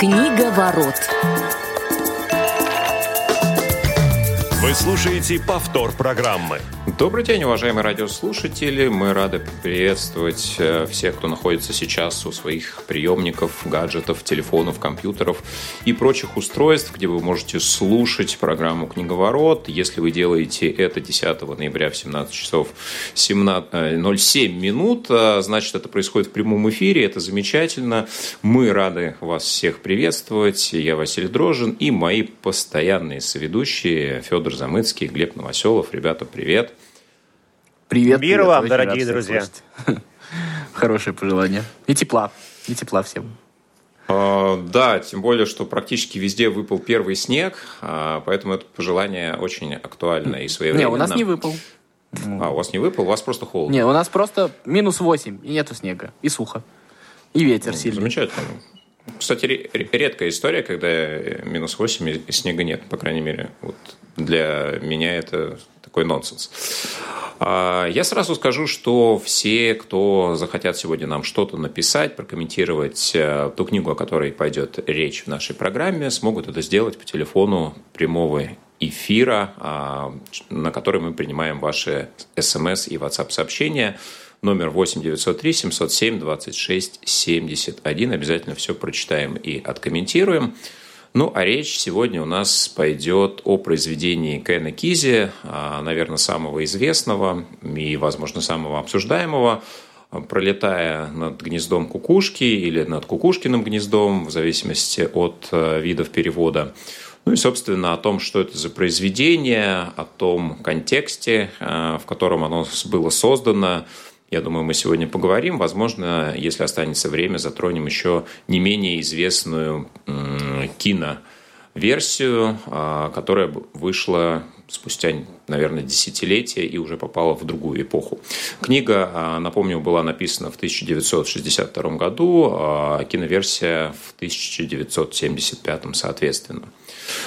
Книга ворот. Вы слушаете повтор программы. Добрый день, уважаемые радиослушатели. Мы рады приветствовать э, всех, кто находится сейчас у своих приемников, гаджетов, телефонов, компьютеров и прочих устройств, где вы можете слушать программу «Книговорот». Если вы делаете это 10 ноября в 17 часов 17, 07 э, минут, э, значит, это происходит в прямом эфире. Это замечательно. Мы рады вас всех приветствовать. Я Василий Дрожин и мои постоянные соведущие Федор Замыцкий, Глеб Новоселов. Ребята, привет. Привет. Мир привет. вам, Очень дорогие друзья. слышать. Хорошее пожелание. И тепла. И тепла всем. А, Да, тем более, что практически везде выпал первый снег, а, поэтому это пожелание очень актуально и Не, своевременно. у нас не выпал. А, у вас не выпал? У вас просто холодно. Не, у нас просто минус 8, и нету снега, и сухо. И ветер сильный. Замечательно. Кстати, ре- ре- редкая история, когда э, минус 8 и и снега нет, по крайней мере. Вот для меня это такой нонсенс. А, Я сразу скажу, что все, кто захотят сегодня нам что-то написать, прокомментировать э, ту книгу, о которой пойдет речь в нашей программе, смогут это сделать по телефону прямого эфира, а, на который мы принимаем ваши смс и WhatsApp сообщения. Номер 8 903 707 26 71. Обязательно все прочитаем и откомментируем. Ну, а речь сегодня у нас пойдет о произведении Кена Кизи, а, наверное, самого известного и, возможно, самого обсуждаемого, пролетая над гнездом кукушки или над кукушкиным гнездом, в зависимости от э, видов перевода. Ну и, собственно, о том, что это за произведение, о том контексте, э, в котором оно было создано, я думаю, мы сегодня поговорим. Возможно, если останется время, затронем еще не менее известную киноверсию, а, которая вышла спустя, наверное, десятилетия и уже попала в другую эпоху. Книга, а, напомню, была написана в 1962 году, а киноверсия в 1975 соответственно.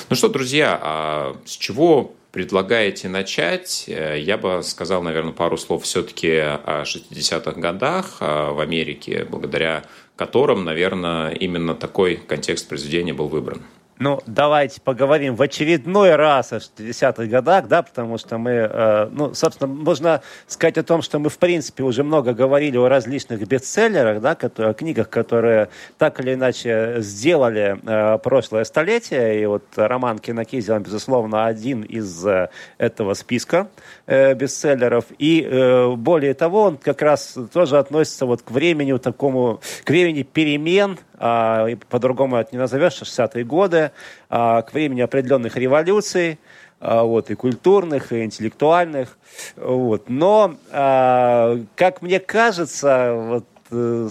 Ну что, друзья, а с чего предлагаете начать? Э, Я бы сказал, наверное, пару слов все-таки о 60-х годах а, в Америке, благодаря которым, наверное, именно такой контекст произведения был выбран. Ну, давайте поговорим в очередной раз о 60-х годах, да, потому что мы, э, ну, собственно, можно сказать о том, что мы, в принципе, уже много говорили о различных бестселлерах, да, которые, о книгах, которые так или иначе сделали э, прошлое столетие, и вот роман Кинокизи, он, безусловно, один из э, этого списка э, бестселлеров, и э, более того, он как раз тоже относится вот к времени такому, к времени перемен, по-другому это не назовешь, 60-е годы, а, к времени определенных революций, а, вот, и культурных, и интеллектуальных. Вот. Но, а, как мне кажется, вот,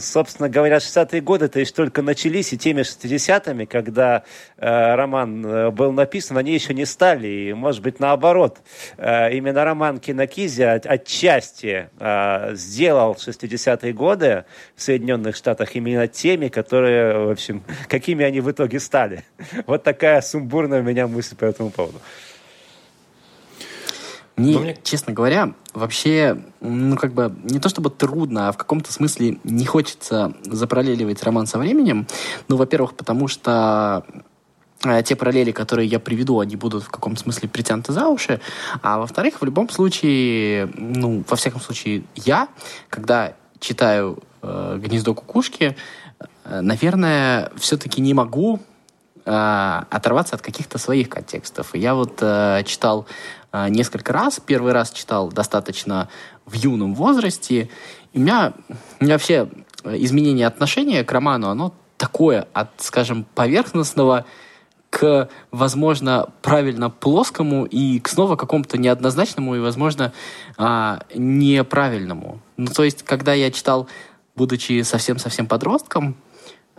собственно говоря, 60-е годы это лишь только начались, и теми 60-ми, когда э, роман э, был написан, они еще не стали. И, может быть, наоборот, э, именно роман Кинокизи от- отчасти э, сделал в 60-е годы в Соединенных Штатах именно теми, которые, в общем, какими они в итоге стали. Вот такая сумбурная у меня мысль по этому поводу. Мне, мне- честно говоря, вообще, ну, как бы, не то чтобы трудно, а в каком-то смысле не хочется запараллеливать роман со временем. Ну, во-первых, потому что э, те параллели, которые я приведу, они будут в каком-то смысле притянуты за уши. А во-вторых, в любом случае, ну, во всяком случае, я, когда читаю э, «Гнездо кукушки», э, наверное, все-таки не могу э, оторваться от каких-то своих контекстов. И я вот э, читал несколько раз. Первый раз читал достаточно в юном возрасте. И у меня, у меня вообще э, изменение отношения к роману, оно такое от, скажем, поверхностного к, возможно, правильно плоскому и к снова какому-то неоднозначному и, возможно, а, неправильному. Ну, то есть, когда я читал, будучи совсем-совсем подростком,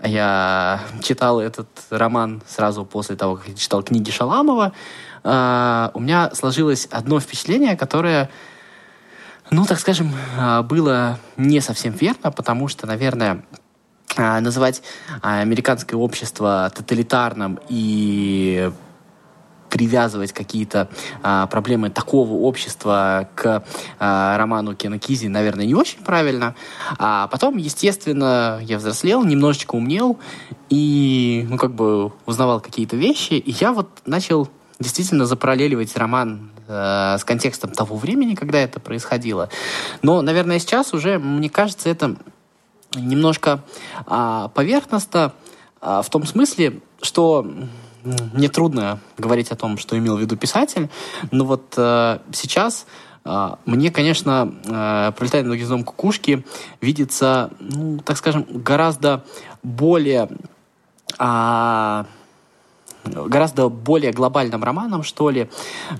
я читал этот роман сразу после того, как я читал книги Шаламова, а, у меня сложилось одно впечатление, которое, ну, так скажем, а, было не совсем верно, потому что, наверное, а, называть американское общество тоталитарным и привязывать какие-то а, проблемы такого общества к а, роману Кена наверное, не очень правильно. А потом, естественно, я взрослел, немножечко умнел и, ну, как бы узнавал какие-то вещи, и я вот начал действительно запараллеливать роман э, с контекстом того времени, когда это происходило. Но, наверное, сейчас уже, мне кажется, это немножко э, поверхностно э, в том смысле, что мне трудно говорить о том, что имел в виду писатель, но вот э, сейчас э, мне, конечно, э, «Пролетая над гнездом кукушки» видится, ну, так скажем, гораздо более... Э, гораздо более глобальным романом, что ли,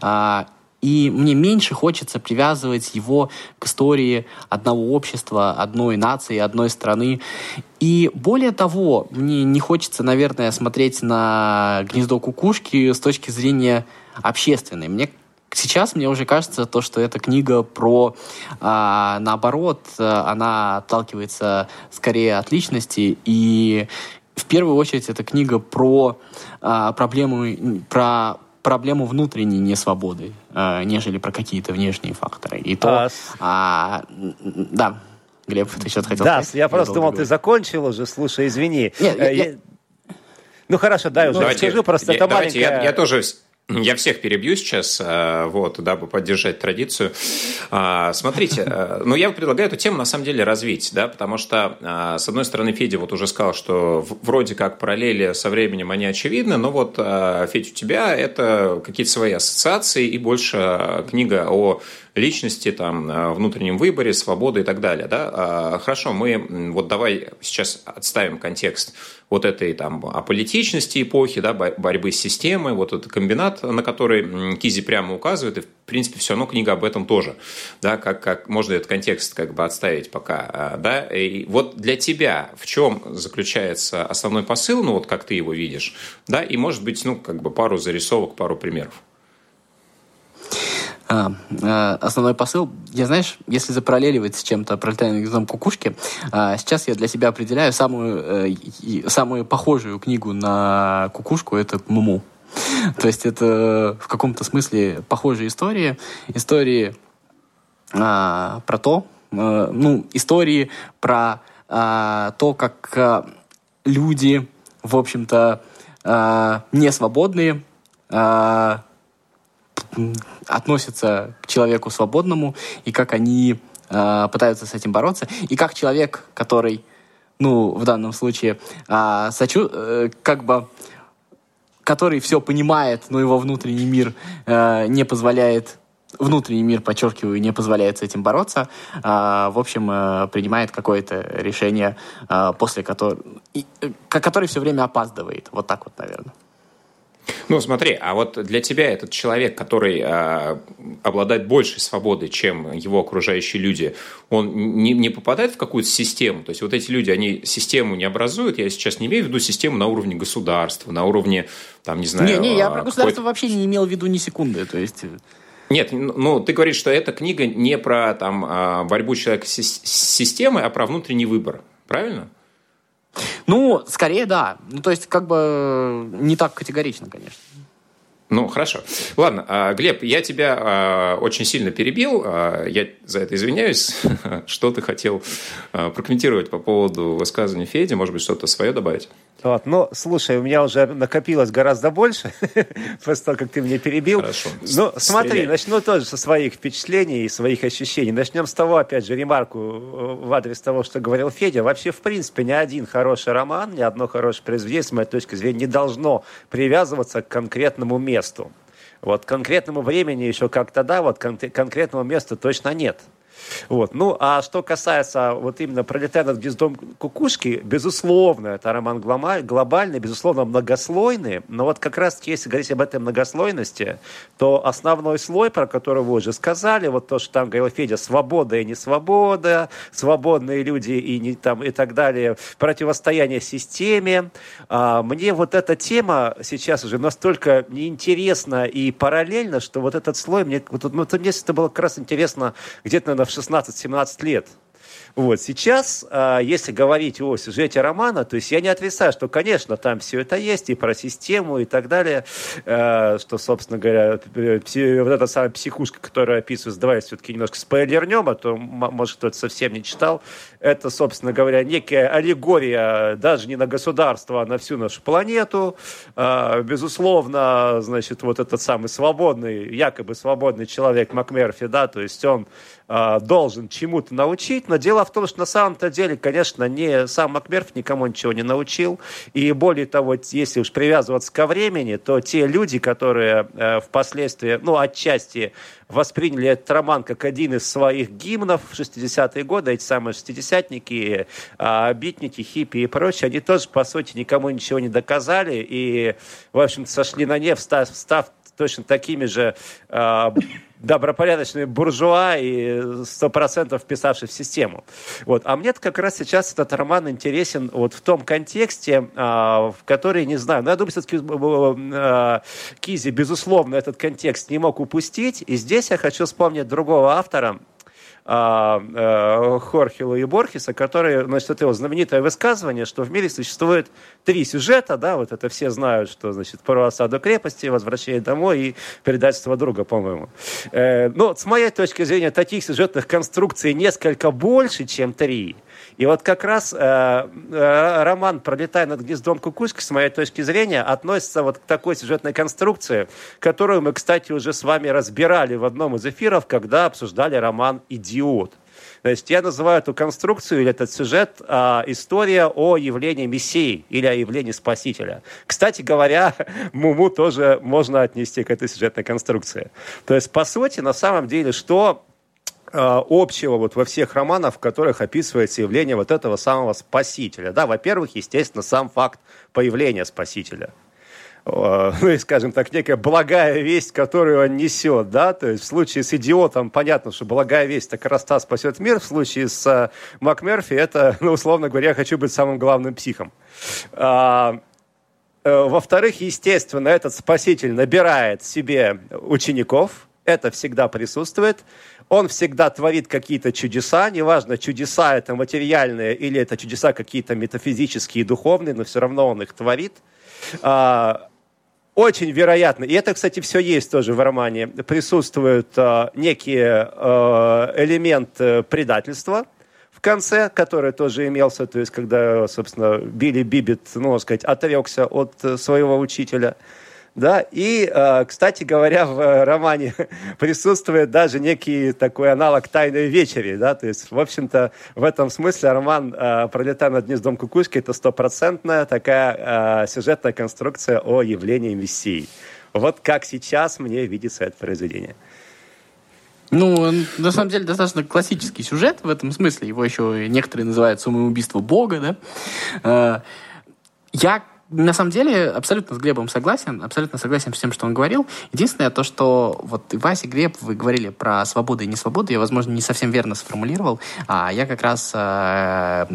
э, и мне меньше хочется привязывать его к истории одного общества, одной нации, одной страны. И более того, мне не хочется, наверное, смотреть на гнездо кукушки с точки зрения общественной. Мне сейчас мне уже кажется то, что эта книга про, а, наоборот, она отталкивается скорее от личности и в первую очередь эта книга про а, проблему, про проблему внутренней несвободы, э, нежели про какие-то внешние факторы. И то, а... А, да, Глеб, ты что-то хотел да, сказать? Да, я просто думал, говорить. ты закончил уже, слушай, извини. Нет, я, я... Ну хорошо, дай уже давайте, скажу, просто я, это давайте, маленькая... я, я тоже я всех перебью сейчас, э, вот, дабы поддержать традицию. А, смотрите, э, ну, я предлагаю эту тему на самом деле развить, да, потому что, э, с одной стороны, Федя вот уже сказал, что вроде как параллели со временем они очевидны, но вот, Федь, у тебя это какие-то свои ассоциации и больше книга о личности, там, внутреннем выборе, свободы и так далее, да. А, хорошо, мы вот давай сейчас отставим контекст вот этой там аполитичности эпохи, да, борьбы с системой, вот этот комбинат, на который Кизи прямо указывает, и в принципе все равно книга об этом тоже, да, как, как можно этот контекст как бы отставить пока, а, да, и вот для тебя в чем заключается основной посыл, ну вот как ты его видишь, да, и может быть, ну как бы пару зарисовок, пару примеров. А, а, основной посыл, я, знаешь, если запараллеливать с чем-то пролетариным гнездом кукушки, а, сейчас я для себя определяю самую, э, самую похожую книгу на кукушку, это «Муму». То есть это в каком-то смысле похожие истории. Истории а, про то, а, ну, истории про а, то, как а, люди, в общем-то, а, не свободные, а, относятся к человеку свободному и как они э, пытаются с этим бороться, и как человек, который, ну, в данном случае, э, сочу, э, как бы, который все понимает, но его внутренний мир э, не позволяет внутренний мир, подчеркиваю, не позволяет с этим бороться, э, в общем, э, принимает какое-то решение, э, после которого, и, э, который все время опаздывает. Вот так вот, наверное. Ну, смотри, а вот для тебя этот человек, который э, обладает большей свободой, чем его окружающие люди, он не, не попадает в какую-то систему? То есть вот эти люди, они систему не образуют? Я сейчас не имею в виду систему на уровне государства, на уровне, там, не знаю... Не, не, я про государство вообще не имел в виду ни секунды, то есть... Э. Нет, ну ты говоришь, что эта книга не про там, а, борьбу человека с системой, а про внутренний выбор. Правильно? Ну, скорее да. Ну, то есть, как бы не так категорично, конечно. Ну, хорошо. Ладно, а, Глеб, я тебя а, очень сильно перебил. А, я за это извиняюсь. Что ты хотел прокомментировать по поводу высказывания Феди? Может быть, что-то свое добавить? Вот, ну, слушай, у меня уже накопилось гораздо больше, после того, как ты меня перебил. Хорошо. Ну, смотри, начну тоже со своих впечатлений и своих ощущений. Начнем с того, опять же, ремарку э, в адрес того, что говорил Федя. Вообще, в принципе, ни один хороший роман, ни одно хорошее произведение, с моей точки зрения, не должно привязываться к конкретному месту. Вот конкретному времени еще как-то да, вот кон- конкретного места точно нет. Вот. Ну, а что касается вот именно «Пролетая над гнездом кукушки», безусловно, это роман глобальный, безусловно, многослойный, но вот как раз если говорить об этой многослойности, то основной слой, про который вы уже сказали, вот то, что там говорил Федя, свобода и несвобода, свободные люди и, не, там, и так далее, противостояние системе. А, мне вот эта тема сейчас уже настолько неинтересна и параллельна, что вот этот слой, мне, вот, ну, мне это было как раз интересно где-то, наверное, в 16-17 лет. Вот сейчас, а, если говорить о сюжете романа, то есть я не отрицаю, что, конечно, там все это есть, и про систему, и так далее, а, что, собственно говоря, вот эта самая психушка, которая описывается, давай все-таки немножко спойлернем, а то, может, кто-то совсем не читал, это, собственно говоря, некая аллегория даже не на государство, а на всю нашу планету. А, безусловно, значит, вот этот самый свободный, якобы свободный человек МакМерфи, да, то есть он а, должен чему-то научить, но дело в том, что на самом-то деле, конечно, не сам МакМерф никому ничего не научил, и более того, если уж привязываться ко времени, то те люди, которые э, впоследствии, ну, отчасти восприняли этот роман как один из своих гимнов в 60-е годы, эти самые шестидесятники, а, битники, хиппи и прочее, они тоже, по сути, никому ничего не доказали и, в общем сошли на нефть, став, став точно такими же э, добропорядочные буржуа и сто процентов вписавшись в систему. Вот. А мне как раз сейчас этот роман интересен вот в том контексте, э, в который, не знаю, ну, я думаю, все-таки э, Кизи, безусловно, этот контекст не мог упустить. И здесь я хочу вспомнить другого автора, а, а, Хорхила и Борхеса, который, значит, это его знаменитое высказывание, что в мире существует три сюжета, да, вот это все знают, что, значит, про осаду крепости, возвращение домой и предательство друга, по-моему. Э, но с моей точки зрения, таких сюжетных конструкций несколько больше, чем три. И вот как раз э, э, роман «Пролетая над гнездом кукушки», с моей точки зрения, относится вот к такой сюжетной конструкции, которую мы, кстати, уже с вами разбирали в одном из эфиров, когда обсуждали роман «Идиот». То есть я называю эту конструкцию или этот сюжет а, история о явлении Мессии или о явлении Спасителя. Кстати говоря, Муму тоже можно отнести к этой сюжетной конструкции. То есть, по сути, на самом деле, что Э, общего вот во всех романах, в которых описывается явление вот этого самого спасителя. Да, во-первых, естественно, сам факт появления спасителя. Э, ну и, скажем так, некая благая весть, которую он несет, да, то есть в случае с идиотом понятно, что благая весть, так Раста спасет мир, в случае с uh, МакМерфи это, ну, условно говоря, я хочу быть самым главным психом. А, во-вторых, естественно, этот спаситель набирает себе учеников, это всегда присутствует. Он всегда творит какие-то чудеса, неважно, чудеса это материальные или это чудеса какие-то метафизические, духовные, но все равно он их творит. А, очень вероятно, и это, кстати, все есть тоже в романе, присутствует а, некий а, элемент предательства в конце, который тоже имелся, то есть когда, собственно, Билли Бибет, ну, сказать, отрекся от своего учителя – да, и, э, кстати говоря, в э, романе присутствует даже некий такой аналог «Тайной вечери», да, то есть, в общем-то, в этом смысле роман э, «Пролетая над гнездом кукушки» — это стопроцентная такая сюжетная конструкция о явлении Мессии. Вот как сейчас мне видится это произведение. Ну, на самом деле, достаточно классический сюжет в этом смысле. Его еще некоторые называют «Самоубийство Бога», да. Я на самом деле абсолютно с Глебом согласен, абсолютно согласен с тем, что он говорил. Единственное то, что вот Вася, Глеб, вы говорили про свободу и не свободу, я, возможно, не совсем верно сформулировал, а я как раз э,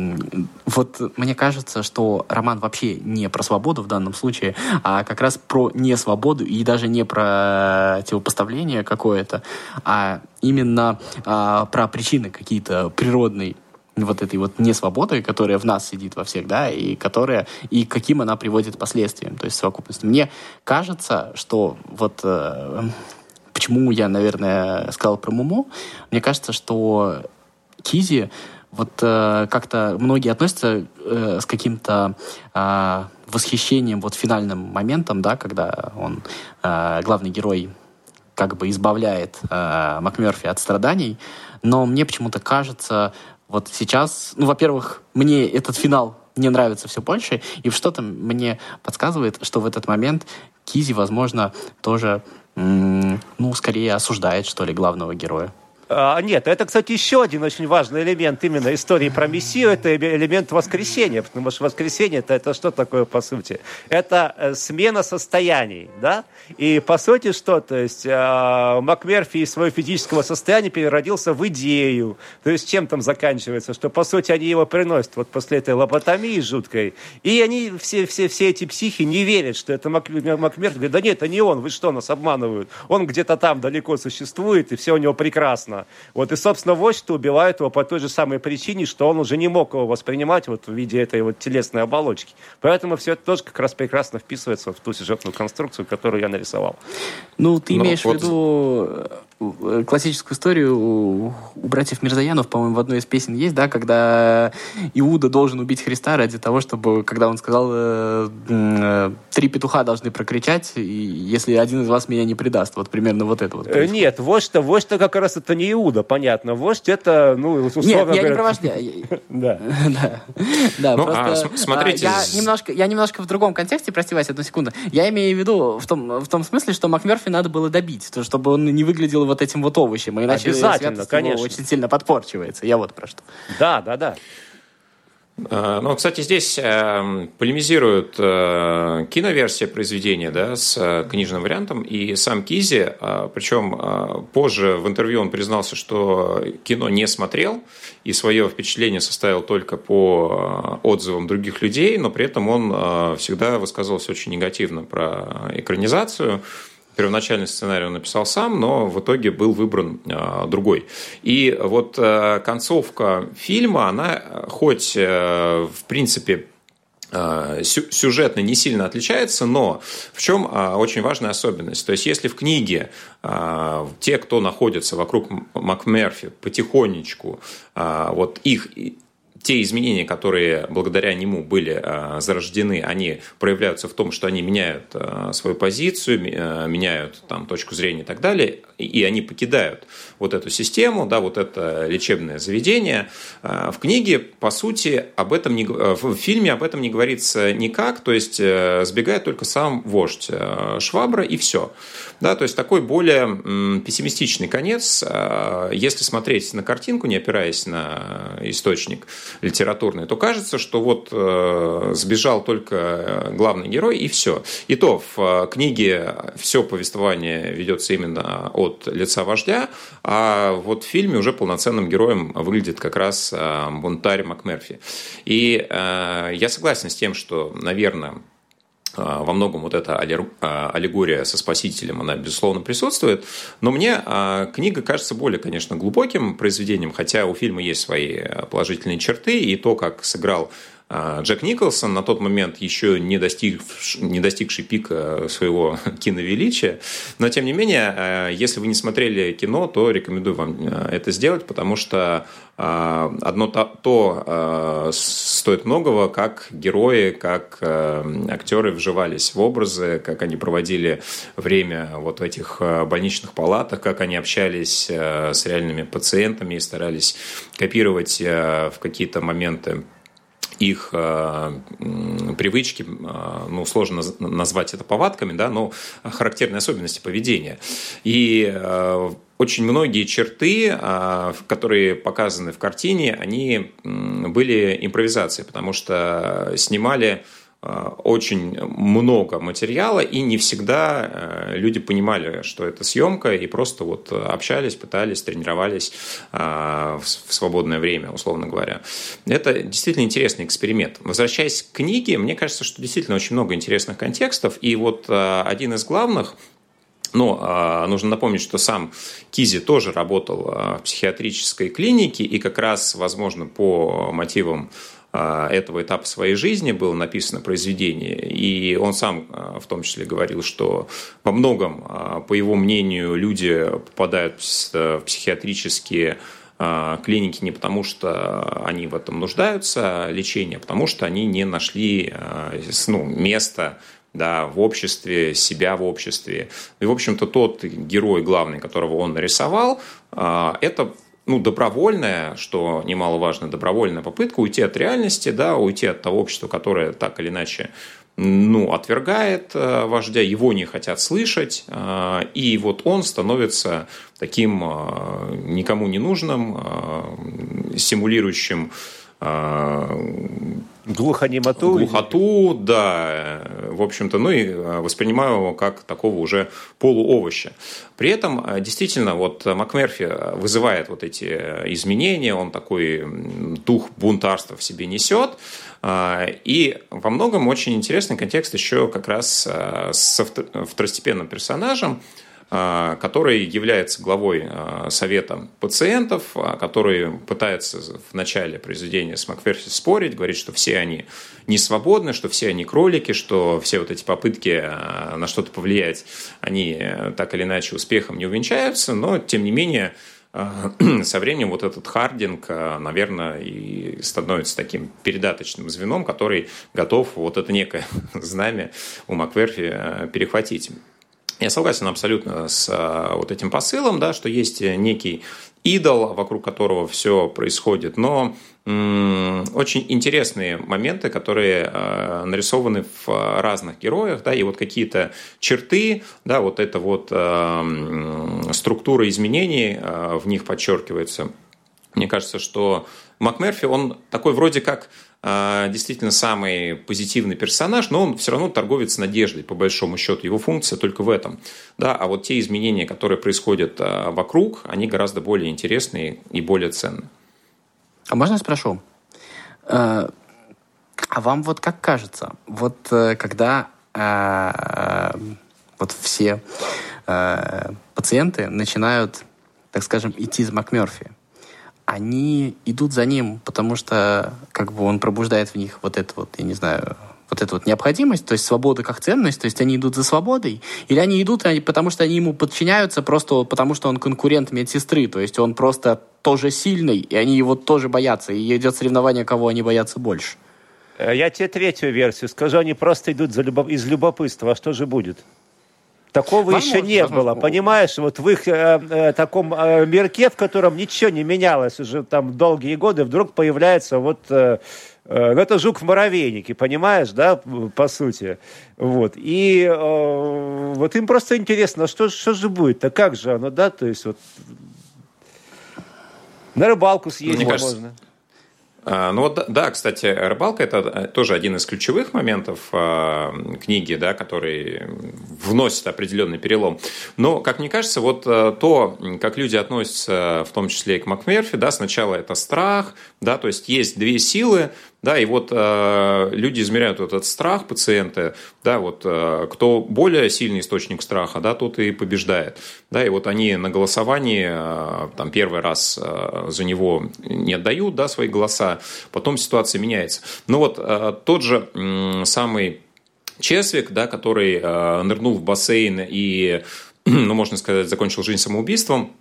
вот мне кажется, что роман вообще не про свободу в данном случае, а как раз про не свободу и даже не про противопоставление какое-то, а именно э, про причины какие-то природные вот этой вот несвободы, которая в нас сидит во всех, да, и которая, и каким она приводит последствиям, то есть совокупности. Мне кажется, что вот э, почему я, наверное, сказал про Муму, мне кажется, что Кизи вот э, как-то многие относятся э, с каким-то э, восхищением вот финальным моментом, да, когда он, э, главный герой, как бы избавляет э, МакМерфи от страданий, но мне почему-то кажется, вот сейчас, ну, во-первых, мне этот финал не нравится все больше, и что-то мне подсказывает, что в этот момент Кизи, возможно, тоже, ну, скорее осуждает, что ли, главного героя. А, нет, это, кстати, еще один очень важный элемент именно истории про Мессию, это элемент воскресения, потому что воскресение это, это что такое, по сути? Это э, смена состояний, да? И, по сути, что? То есть э, МакМерфи из своего физического состояния переродился в идею. То есть чем там заканчивается? Что, по сути, они его приносят вот после этой лоботомии жуткой. И они, все, все, все эти психи, не верят, что это Мак, МакМерфи. Говорят, да нет, это не он, вы что, нас обманывают? Он где-то там далеко существует, и все у него прекрасно Вестерна. Вот и, собственно, вождь убивает его по той же самой причине, что он уже не мог его воспринимать вот в виде этой вот телесной оболочки. Поэтому все это тоже как раз прекрасно вписывается в ту сюжетную конструкцию, которую я нарисовал. Ну, ты Но имеешь вот... в виду классическую историю у, у братьев Мирзаянов, по-моему, в одной из песен есть, да, когда Иуда должен убить Христа ради того, чтобы, когда он сказал, э, э, три петуха должны прокричать, и если один из вас меня не предаст. Вот примерно вот это вот. Э, нет, вождь-то, вождь-то как раз это не Иуда, понятно. Вождь это, ну, условно Нет, я не про вождя. Да. Да, ну, просто... А, смотрите... Я немножко, в другом контексте, прости, Вася, одну секунду. Я имею в виду в том, в том смысле, что МакМерфи надо было добить, то, чтобы он не выглядел вот этим вот овощем, иначе Обязательно, конечно. очень сильно подпорчивается. Я вот про что. Да, да, да. А, ну, кстати, здесь э, полемизируют э, киноверсия произведения да, с э, книжным вариантом и сам Кизи, а, причем позже в интервью он признался, что кино не смотрел и свое впечатление составил только по отзывам других людей, но при этом он всегда высказывался очень негативно про экранизацию, первоначальный сценарий он написал сам, но в итоге был выбран э, другой. И вот э, концовка фильма, она хоть, э, в принципе, сюжетно не сильно отличается, но в чем очень важная особенность? То есть, если в книге те, кто находится вокруг МакМерфи, потихонечку, вот их те изменения, которые благодаря нему были э, зарождены, они проявляются в том, что они меняют э, свою позицию, э, меняют там, точку зрения и так далее, и они покидают вот эту систему, да, вот это лечебное заведение. В книге, по сути, об этом не, в фильме об этом не говорится никак, то есть сбегает только сам вождь Швабра и все. Да, то есть такой более пессимистичный конец. Если смотреть на картинку, не опираясь на источник, литературной, то кажется, что вот э, сбежал только главный герой и все. И то в э, книге все повествование ведется именно от лица вождя, а вот в фильме уже полноценным героем выглядит как раз э, бунтарь МакМерфи. И э, я согласен с тем, что, наверное, а, во многом вот эта а, аллегория со спасителем, она, безусловно, присутствует. Но мне а, книга кажется более, конечно, глубоким произведением, хотя у фильма есть свои положительные черты, и то, как сыграл а, Джек Николсон, на тот момент еще не, достиг, не достигший пика своего киновеличия. Но, тем не менее, а, если вы не смотрели кино, то рекомендую вам а, это сделать, потому что одно то, то стоит многого, как герои, как актеры вживались в образы, как они проводили время вот в этих больничных палатах, как они общались с реальными пациентами и старались копировать в какие-то моменты их э, привычки, э, ну, сложно назвать это повадками, да, но характерные особенности поведения. И э, очень многие черты, которые показаны в картине, они были импровизацией, потому что снимали Э, очень много материала, и не всегда э, люди понимали, что это съемка, и просто вот общались, пытались, тренировались э, в свободное время, условно говоря. Это действительно интересный эксперимент. Возвращаясь к книге, мне кажется, что действительно очень много интересных контекстов, и вот один из главных но нужно напомнить, что сам Кизи тоже работал в психиатрической клинике, и как раз, возможно, по мотивам этого этапа своей жизни было написано произведение. И он сам а, в том числе говорил, что во многом, а, по его мнению, люди попадают в психиатрические клиники не потому, что они в этом нуждаются, лечение, а потому что они не нашли ну, места да, в обществе, себя в обществе. И, в общем-то, тот герой главный, которого он нарисовал, это ну, добровольная, что немаловажно, добровольная попытка уйти от реальности, да, уйти от того общества, которое так или иначе ну, отвергает э, вождя, его не хотят слышать, э, и вот он становится таким э, никому не нужным, симулирующим Глухонемоту? Глухоту, да. В общем-то, ну и э, воспринимаю его как такого уже полуовоща. При этом, э, действительно, вот МакМерфи вызывает вот эти изменения, он такой дух бунтарства в себе несет. А, и во многом очень интересный контекст еще как раз э, с второстепенным персонажем, который является главой совета пациентов, который пытается в начале произведения с Макмерфи спорить, говорит, что все они не свободны, что все они кролики, что все вот эти попытки на что-то повлиять, они так или иначе успехом не увенчаются, но тем не менее со временем вот этот Хардинг, наверное, и становится таким передаточным звеном, который готов вот это некое знамя у Макверфи перехватить. Я согласен абсолютно с вот этим посылом, да, что есть некий идол, вокруг которого все происходит, но очень интересные моменты, которые э, нарисованы в разных героях, да, и вот какие-то черты, да, вот эта вот э, структура изменений э, в них подчеркивается. Мне кажется, что МакМерфи, он такой вроде как действительно самый позитивный персонаж, но он все равно торговец надеждой, по большому счету. Его функция только в этом. Да, а вот те изменения, которые происходят вокруг, они гораздо более интересные и более ценные. А можно я спрошу? Э, а вам вот как кажется, вот э, когда э, вот все пациенты начинают, так скажем, идти с МакМерфи, они идут за ним, потому что как бы он пробуждает в них вот это вот, я не знаю, вот эту вот необходимость, то есть свобода как ценность, то есть они идут за свободой, или они идут, потому что они ему подчиняются просто потому, что он конкурент медсестры, то есть он просто тоже сильный, и они его тоже боятся, и идет соревнование, кого они боятся больше. Э, я тебе третью версию скажу, они просто идут за любо... из любопытства, а что же будет? Такого возможно, еще не возможно. было, понимаешь? Вот в их э, э, таком э, мирке, в котором ничего не менялось уже там долгие годы, вдруг появляется вот э, Э, ну, это жук в муравейнике, понимаешь, да, по сути. Вот. И э, вот им просто интересно, что, что же будет-то, как же оно, да, то есть вот на рыбалку съездить Мне кажется, можно. А, ну вот, да, кстати, рыбалка – это э, тоже один из ключевых моментов а, книги, да, который вносит определенный перелом. Но, как мне кажется, вот э, то, как люди относятся, в том числе и к МакМерфи, да, сначала это страх, да, то есть есть две силы, да, и вот э, люди измеряют этот страх пациента, да, вот э, кто более сильный источник страха, да, тот и побеждает, да, и вот они на голосовании э, там первый раз э, за него не отдают, да, свои голоса, потом ситуация меняется. Ну вот э, тот же э, самый Чесвик, да, который э, нырнул в бассейн и, ну, можно сказать, закончил жизнь самоубийством,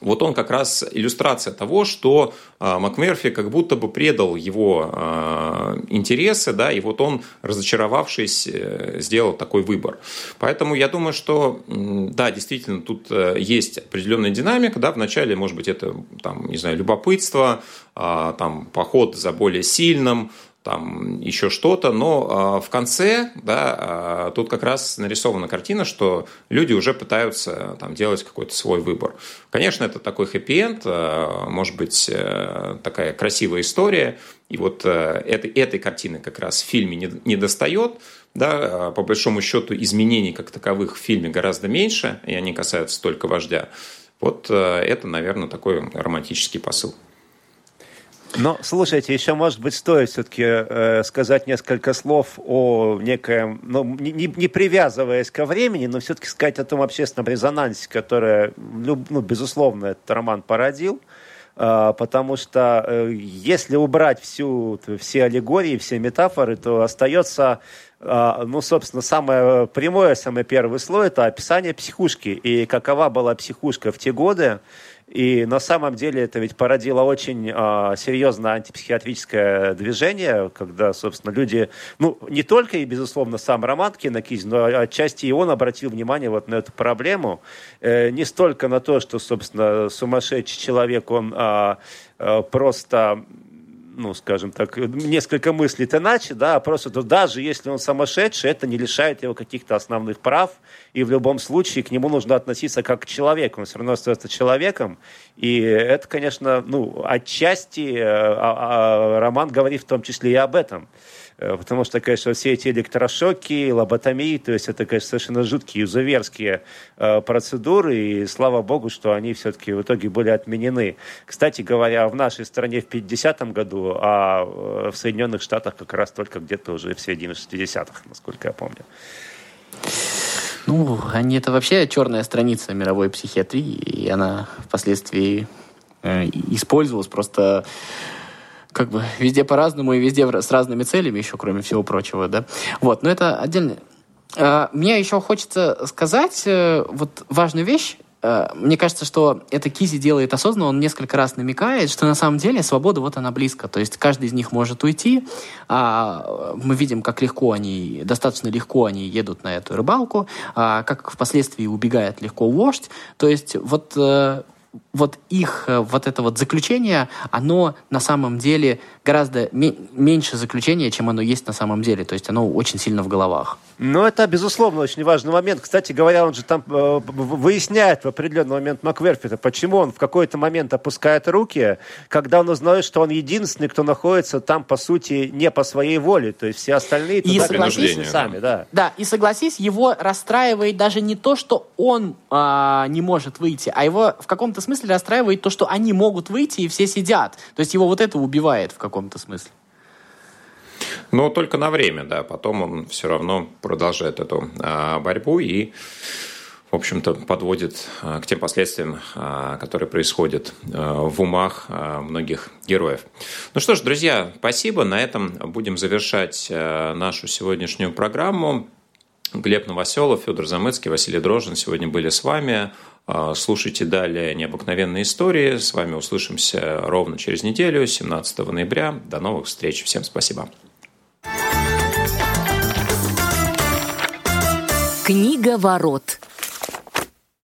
вот он как раз иллюстрация того, что э, МакМерфи как будто бы предал его э, интересы, да, и вот он, разочаровавшись, э, сделал такой выбор. Поэтому я думаю, что, да, действительно, тут есть определенная динамика, да, вначале, может быть, это, там, не знаю, любопытство, там, поход за более сильным, там еще что-то, но э, в конце, да, э, тут как раз нарисована картина, что люди уже пытаются там делать какой-то свой выбор. Конечно, это такой хэппи-энд, э, может быть, э, такая красивая история, и вот э, этой, этой картины как раз в фильме не, не достает, да, по большому счету изменений как таковых в фильме гораздо меньше, и они касаются только вождя. Вот это, наверное, такой романтический посыл. Но, слушайте, еще, может быть, стоит все-таки э, сказать несколько слов о некоем, ну, не, не привязываясь ко времени, но все-таки сказать о том общественном резонансе, который, ну, безусловно, этот роман породил. Э, потому что э, если убрать всю, все аллегории, все метафоры, то остается э, ну, собственно, самое прямое, самый первый слой – это описание психушки. И какова была психушка в те годы, и на самом деле это ведь породило очень э, серьезное антипсихиатрическое движение, когда, собственно, люди, ну, не только и, безусловно, сам Роман Кинокизин, но отчасти и он обратил внимание вот на эту проблему. Э, не столько на то, что, собственно, сумасшедший человек, он э, э, просто ну, скажем так, несколько мыслит иначе, да, а просто то даже если он сумасшедший, это не лишает его каких-то основных прав, и в любом случае к нему нужно относиться как к человеку, он все равно остается человеком, и это, конечно, ну, отчасти а, а, роман говорит в том числе и об этом. Э, потому что, конечно, все эти электрошоки, лоботомии, то есть это, конечно, совершенно жуткие, юзоверские э, процедуры, и слава богу, что они все-таки в итоге были отменены. Кстати говоря, в нашей стране в 50-м году, а э, в Соединенных Штатах как раз только где-то уже в середине 60-х, насколько я помню. Ну, они это вообще черная страница мировой психиатрии, и она впоследствии использовалась просто как бы везде по-разному и везде с разными целями еще, кроме всего прочего, да. Вот, но это отдельно. А, мне еще хочется сказать э, вот важную вещь. Э, мне кажется, что это Кизи делает осознанно, он несколько раз намекает, что на самом деле свобода вот она близко. То есть каждый из них может уйти. А мы видим, как легко они, достаточно легко они едут на эту рыбалку, а как впоследствии убегает легко вождь. То есть вот э, вот их э, вот это вот заключение, оно на самом деле гораздо меньше заключения, чем оно есть на самом деле. То есть оно очень сильно в головах. Ну, это, безусловно, очень важный момент. Кстати говоря, он же там э, выясняет в определенный момент Макверфита, почему он в какой-то момент опускает руки, когда он узнает, что он единственный, кто находится там, по сути, не по своей воле. То есть все остальные и туда согласись, сами, да. Да, и согласись, его расстраивает даже не то, что он а, не может выйти, а его в каком-то смысле расстраивает то, что они могут выйти и все сидят. То есть его вот это убивает в каком-то смысле. Но только на время, да. Потом он все равно продолжает эту а, борьбу и в общем-то, подводит а, к тем последствиям, а, которые происходят в умах многих героев. Ну что ж, друзья, спасибо. На этом будем завершать нашу сегодняшнюю программу. Глеб Новоселов, Федор Замыцкий, Василий Дрожин сегодня были с вами. Слушайте далее необыкновенные истории. С вами услышимся ровно через неделю, 17 ноября. До новых встреч. Всем спасибо. Книга ворот.